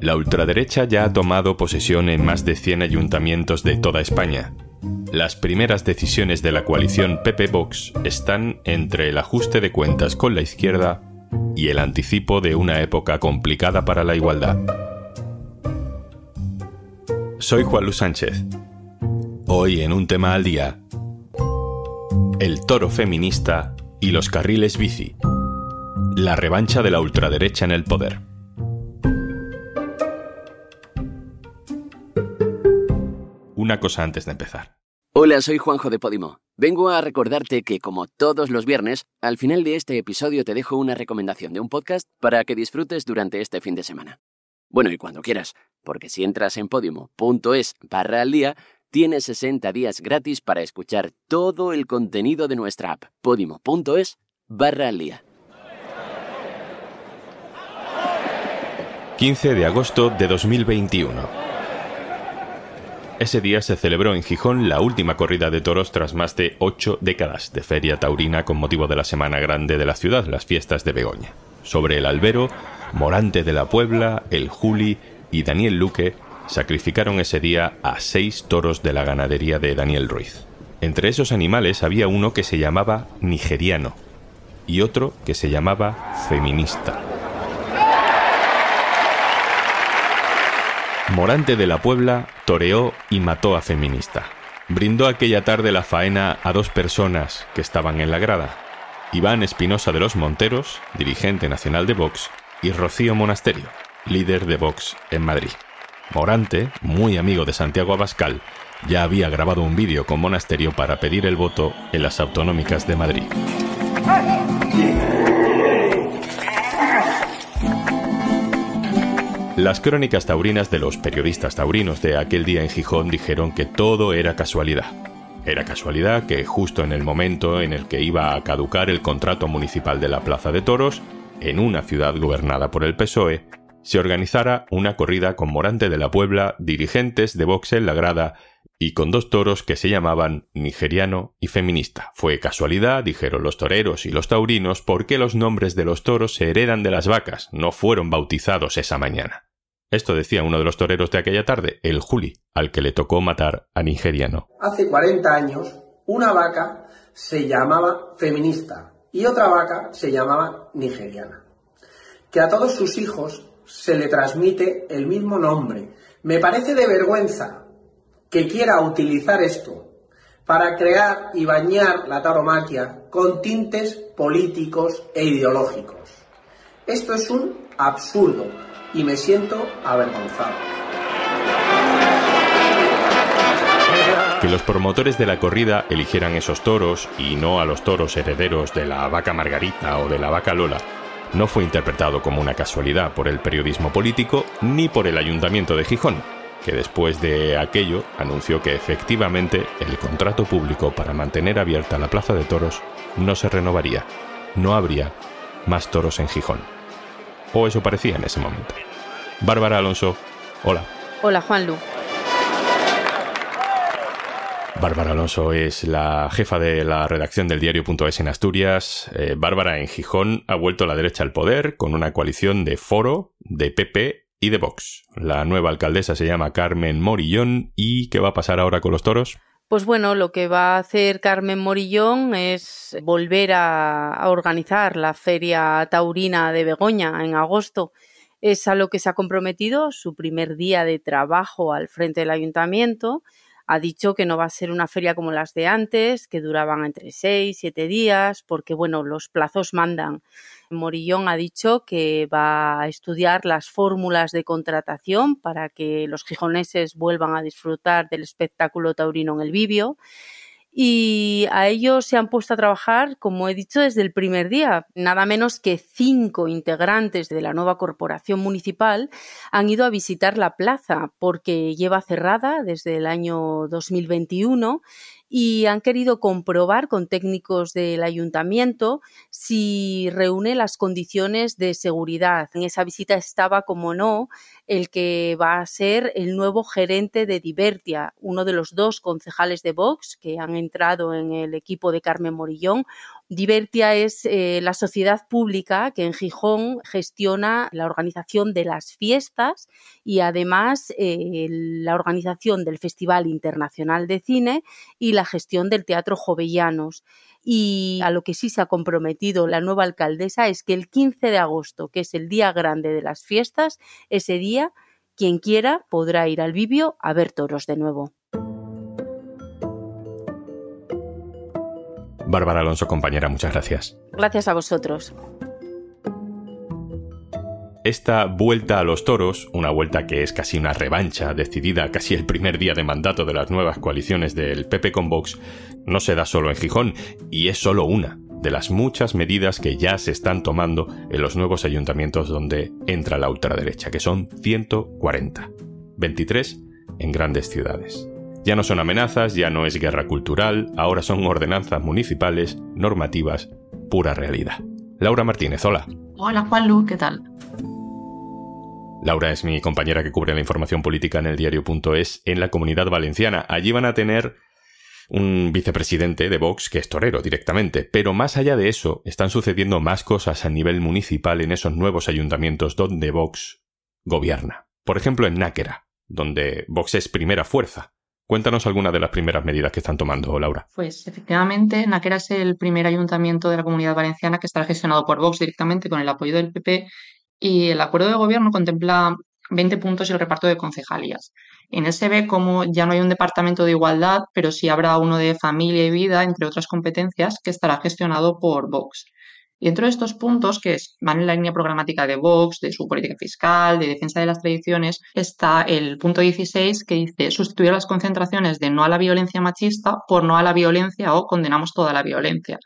La ultraderecha ya ha tomado posesión en más de 100 ayuntamientos de toda España. Las primeras decisiones de la coalición PP-Vox están entre el ajuste de cuentas con la izquierda y el anticipo de una época complicada para la igualdad. Soy Juan Luis Sánchez. Hoy en un tema al día, el toro feminista y los carriles bici. La revancha de la ultraderecha en el poder. Una cosa antes de empezar. Hola, soy Juanjo de Podimo. Vengo a recordarte que, como todos los viernes, al final de este episodio te dejo una recomendación de un podcast para que disfrutes durante este fin de semana. Bueno, y cuando quieras, porque si entras en podimo.es barra al día, tienes 60 días gratis para escuchar todo el contenido de nuestra app. podimo.es barra al día. 15 de agosto de 2021. Ese día se celebró en Gijón la última corrida de toros tras más de ocho décadas de feria taurina con motivo de la Semana Grande de la ciudad, las fiestas de Begoña. Sobre el albero, Morante de la Puebla, el Juli y Daniel Luque sacrificaron ese día a seis toros de la ganadería de Daniel Ruiz. Entre esos animales había uno que se llamaba nigeriano y otro que se llamaba feminista. Morante de la Puebla toreó y mató a Feminista. Brindó aquella tarde la faena a dos personas que estaban en la grada. Iván Espinosa de los Monteros, dirigente nacional de Vox, y Rocío Monasterio, líder de Vox en Madrid. Morante, muy amigo de Santiago Abascal, ya había grabado un vídeo con Monasterio para pedir el voto en las autonómicas de Madrid. Las crónicas taurinas de los periodistas taurinos de aquel día en Gijón dijeron que todo era casualidad. Era casualidad que justo en el momento en el que iba a caducar el contrato municipal de la Plaza de Toros, en una ciudad gobernada por el PSOE, se organizara una corrida con Morante de la Puebla, dirigentes de Vox en la grada y con dos toros que se llamaban nigeriano y feminista. Fue casualidad, dijeron los toreros y los taurinos, porque los nombres de los toros se heredan de las vacas, no fueron bautizados esa mañana. Esto decía uno de los toreros de aquella tarde, el Juli, al que le tocó matar a nigeriano. Hace 40 años, una vaca se llamaba feminista y otra vaca se llamaba nigeriana. Que a todos sus hijos se le transmite el mismo nombre. Me parece de vergüenza que quiera utilizar esto para crear y bañar la taromaquia con tintes políticos e ideológicos. Esto es un absurdo y me siento avergonzado. Que los promotores de la corrida eligieran esos toros y no a los toros herederos de la vaca Margarita o de la vaca Lola no fue interpretado como una casualidad por el periodismo político ni por el ayuntamiento de Gijón, que después de aquello anunció que efectivamente el contrato público para mantener abierta la plaza de toros no se renovaría. No habría más toros en Gijón. O eso parecía en ese momento. Bárbara Alonso, hola. Hola, Juanlu. Bárbara Alonso es la jefa de la redacción del diario.es en Asturias. Eh, Bárbara en Gijón ha vuelto a la derecha al poder con una coalición de Foro, de PP y de Vox. La nueva alcaldesa se llama Carmen Morillón. ¿Y qué va a pasar ahora con los toros? Pues bueno, lo que va a hacer Carmen Morillón es volver a, organizar la Feria Taurina de Begoña en agosto. Es a lo que se ha comprometido su primer día de trabajo al frente del ayuntamiento ha dicho que no va a ser una feria como las de antes, que duraban entre seis, siete días, porque bueno, los plazos mandan. Morillón ha dicho que va a estudiar las fórmulas de contratación para que los gijoneses vuelvan a disfrutar del espectáculo taurino en el Vivio y a ellos se han puesto a trabajar, como he dicho, desde el primer día. Nada menos que cinco integrantes de la nueva corporación municipal han ido a visitar la plaza porque lleva cerrada desde el año 2021 y han querido comprobar con técnicos del ayuntamiento si reúne las condiciones de seguridad. En esa visita estaba, como no, el que va a ser el nuevo gerente de Divertia, uno de los dos concejales de Vox que han entrado en el equipo de Carmen Morillón, Divertia es eh, la sociedad pública que en Gijón gestiona la organización de las fiestas y además eh, la organización del Festival Internacional de Cine y la gestión del Teatro Jovellanos. Y a lo que sí se ha comprometido la nueva alcaldesa es que el 15 de agosto, que es el día grande de las fiestas, ese día quien quiera podrá ir al Vivio a ver toros de nuevo. Bárbara Alonso, compañera, muchas gracias. Gracias a vosotros. Esta vuelta a los toros, una vuelta que es casi una revancha decidida casi el primer día de mandato de las nuevas coaliciones del PP con Vox, no se da solo en Gijón, y es solo una de las muchas medidas que ya se están tomando en los nuevos ayuntamientos donde entra la ultraderecha, que son 140, 23 en grandes ciudades. Ya no son amenazas, ya no es guerra cultural, ahora son ordenanzas municipales, normativas, pura realidad. Laura Martínez, hola. Hola Juanlu, ¿qué tal? Laura es mi compañera que cubre la información política en el diario.es en la comunidad valenciana. Allí van a tener un vicepresidente de Vox que es torero directamente. Pero más allá de eso, están sucediendo más cosas a nivel municipal en esos nuevos ayuntamientos donde Vox gobierna. Por ejemplo, en Náquera, donde Vox es primera fuerza. Cuéntanos algunas de las primeras medidas que están tomando, Laura. Pues efectivamente, Náquera es el primer ayuntamiento de la comunidad valenciana que estará gestionado por Vox directamente con el apoyo del PP y el acuerdo de gobierno contempla 20 puntos y el reparto de concejalías. En él ve como ya no hay un departamento de igualdad, pero sí habrá uno de familia y vida, entre otras competencias, que estará gestionado por Vox. Y dentro de estos puntos, que van en la línea programática de Vox, de su política fiscal, de defensa de las tradiciones, está el punto 16 que dice sustituir las concentraciones de no a la violencia machista por no a la violencia o condenamos toda la violencia.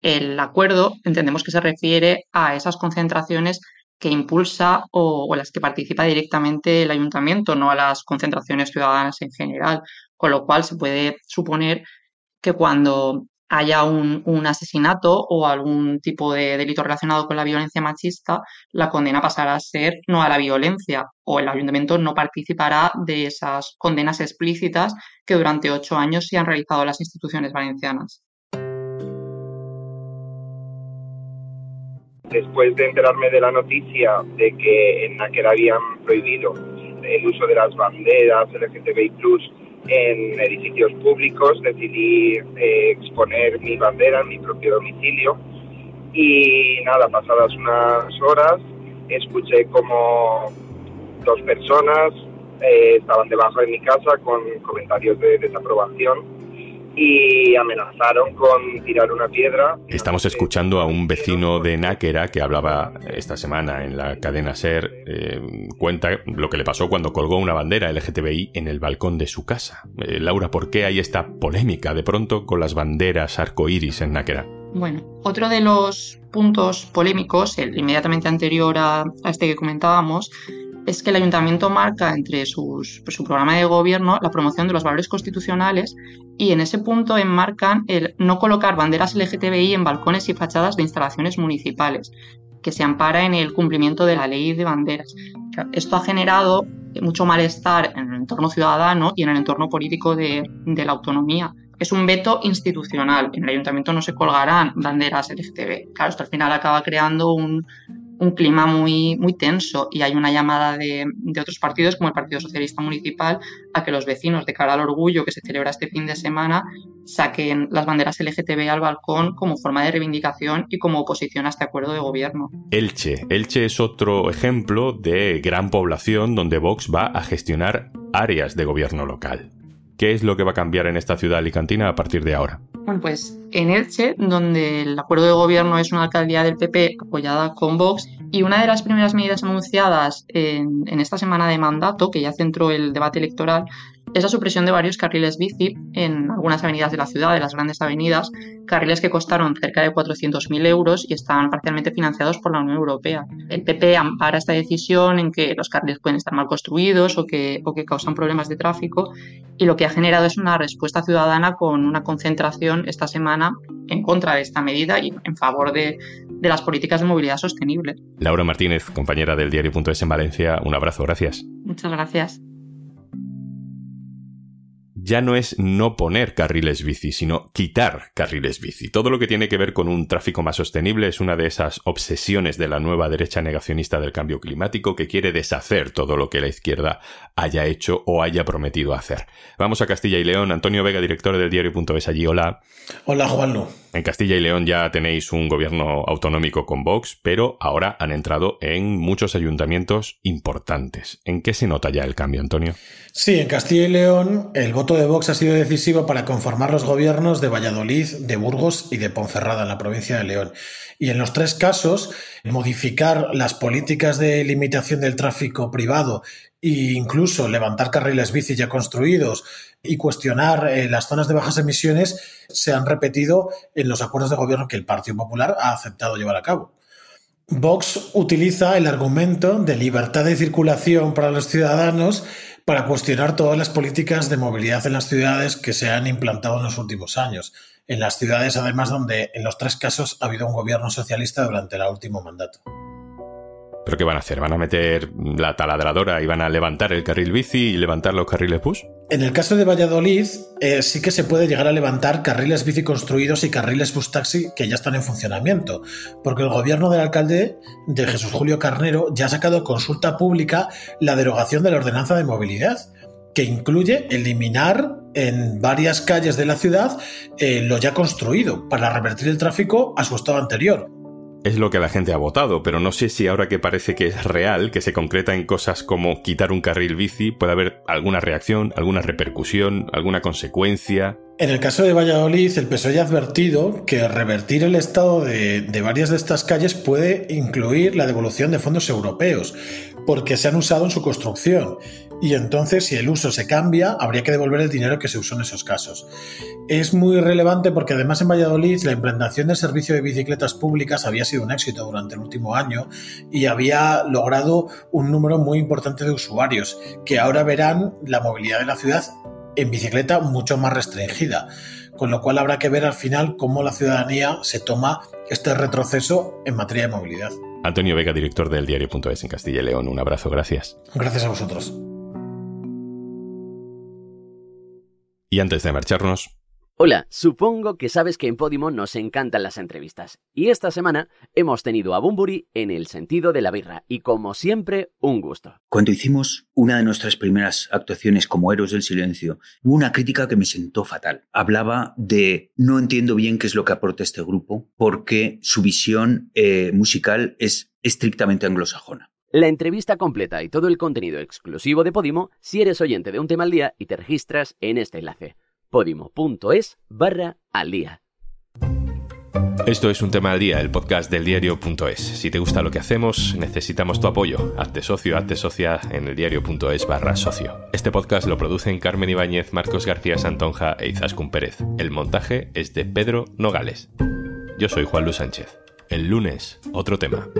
El acuerdo entendemos que se refiere a esas concentraciones que impulsa o, o, las que participa directamente el ayuntamiento, no a las concentraciones ciudadanas en general, con lo cual se puede suponer que cuando haya un, asesinato o algún tipo de delito relacionado con la violencia machista, la condena pasará a ser no a la violencia o el ayuntamiento no participará de esas condenas explícitas que durante ocho años se han realizado las instituciones valencianas. Después de enterarme de la noticia de que en Náquer habían prohibido el uso de las banderas LGTBI en edificios públicos, decidí eh, exponer mi bandera en mi propio domicilio y nada, pasadas unas horas escuché como dos personas eh, estaban debajo de mi casa con comentarios de desaprobación y amenazaron con tirar una piedra. Estamos escuchando a un vecino de Náquera que hablaba esta semana en la cadena SER, eh, cuenta lo que le pasó cuando colgó una bandera LGTBI en el balcón de su casa. Eh, Laura, ¿por qué hay esta polémica de pronto con las banderas arcoíris en Náquera? Bueno, otro de los puntos polémicos, el inmediatamente anterior a este que comentábamos, es que el ayuntamiento marca entre sus, su programa de gobierno la promoción de los valores constitucionales y en ese punto enmarcan el no colocar banderas LGTBI en balcones y fachadas de instalaciones municipales, que se ampara en el cumplimiento de la ley de banderas. Esto ha generado mucho malestar en el entorno ciudadano y en el entorno político de, de la autonomía. Es un veto institucional. En el ayuntamiento no se colgarán banderas LGTB. Claro, esto al final acaba creando un, un clima muy, muy tenso y hay una llamada de, otros partidos, como el Partido Socialista Municipal, a que los vecinos, de cara al orgullo que se celebra este fin de semana, saquen las banderas LGTB al balcón como forma de reivindicación y como oposición a este acuerdo de gobierno. Elche. Elche es otro ejemplo de gran población donde Vox va a gestionar áreas de gobierno local. ¿Qué es lo que va a cambiar en esta ciudad alicantina a partir de ahora? Bueno, pues en Elche, donde el acuerdo de gobierno es una alcaldía del PP apoyada con Vox, y una de las primeras medidas anunciadas en, en esta semana de mandato, que ya centró el debate electoral, es la supresión de varios carriles bici en algunas avenidas de la ciudad, de las grandes avenidas, carriles que costaron cerca de 400.000 euros y están parcialmente financiados por la Unión Europea. El PP ampara esta decisión en que los carriles pueden estar mal construidos o que, o que causan problemas de tráfico y lo que ha generado es una respuesta ciudadana con una concentración esta semana en contra de esta medida y en favor de, de las políticas de movilidad sostenible. Laura Martínez, compañera del diario.es en Valencia, un abrazo, gracias. Muchas gracias. Ya no es no poner carriles bici, sino quitar carriles bici. Todo lo que tiene que ver con un tráfico más sostenible es una de esas obsesiones de la nueva derecha negacionista del cambio climático que quiere deshacer todo lo que la izquierda haya hecho o haya prometido hacer. Vamos a Castilla y León. Antonio Vega, director del diario.es allí. Hola. Hola, Juanlu. En Castilla y León ya tenéis un gobierno autonómico con Vox, pero ahora han entrado en muchos ayuntamientos importantes. ¿En qué se nota ya el cambio, Antonio? Sí, en Castilla y León el voto de Vox ha sido decisivo para conformar los gobiernos de Valladolid, de Burgos y de Ponferrada, en la provincia de León. Y en los tres casos, modificar las políticas de limitación del tráfico privado e incluso levantar carriles bici ya construidos y cuestionar eh, las zonas de bajas emisiones se han repetido en los acuerdos de gobierno que el Partido Popular ha aceptado llevar a cabo. Vox utiliza el argumento de libertad de circulación para los ciudadanos para cuestionar todas las políticas de movilidad en las ciudades que se han implantado en los últimos años. En las ciudades, además, donde en los tres casos ha habido un gobierno socialista durante el último mandato. ¿Pero qué van a hacer? ¿Van a meter la taladradora y van a levantar el carril bici y levantar los carriles bus? En el caso de Valladolid, eh, sí que se puede llegar a levantar carriles bici construidos y carriles bus taxi que ya están en funcionamiento, porque el gobierno del alcalde de Jesús Julio Carnero ya ha sacado consulta pública la derogación de la ordenanza de movilidad, que incluye eliminar en varias calles de la ciudad eh, lo ya construido para revertir el tráfico a su estado anterior es lo que la gente ha votado, pero no sé si ahora que parece que es real, que se concreta en cosas como quitar un carril bici, puede haber alguna reacción, alguna repercusión, alguna consecuencia. En el caso de Valladolid, el PSOE ha advertido que revertir el estado de, de varias de estas calles puede incluir la devolución de fondos europeos, porque se han usado en su construcción y entonces si el uso se cambia, habría que devolver el dinero que se usó en esos casos. Es muy relevante porque además en Valladolid la implantación del servicio de bicicletas públicas había sido un éxito durante el último año y había logrado un número muy importante de usuarios que ahora verán la movilidad de la ciudad en bicicleta mucho más restringida, con lo cual habrá que ver al final cómo la ciudadanía se toma este retroceso en materia de movilidad. Antonio Vega, director del diario.es en Castilla y León, un abrazo, gracias. Gracias a vosotros. Y antes de marcharnos... Hola, supongo que sabes que en Podimo nos encantan las entrevistas. Y esta semana hemos tenido a Bumburi en el sentido de la birra. Y como siempre, un gusto. Cuando hicimos una de nuestras primeras actuaciones como Héroes del Silencio, hubo una crítica que me sentó fatal. Hablaba de no entiendo bien qué es lo que aporta este grupo porque su visión eh, musical es estrictamente anglosajona. La entrevista completa y todo el contenido exclusivo de Podimo si eres oyente de un tema al día y te registras en este enlace podimo.es barra al día. Esto es un tema al día, el podcast del diario.es. Si te gusta lo que hacemos, necesitamos tu apoyo. Hazte socio, hazte socia en el diario.es barra socio. Este podcast lo producen Carmen Ibáñez, Marcos García Santonja e Izaskun Pérez. El montaje es de Pedro Nogales. Yo soy Juan Luis Sánchez. El lunes, otro tema.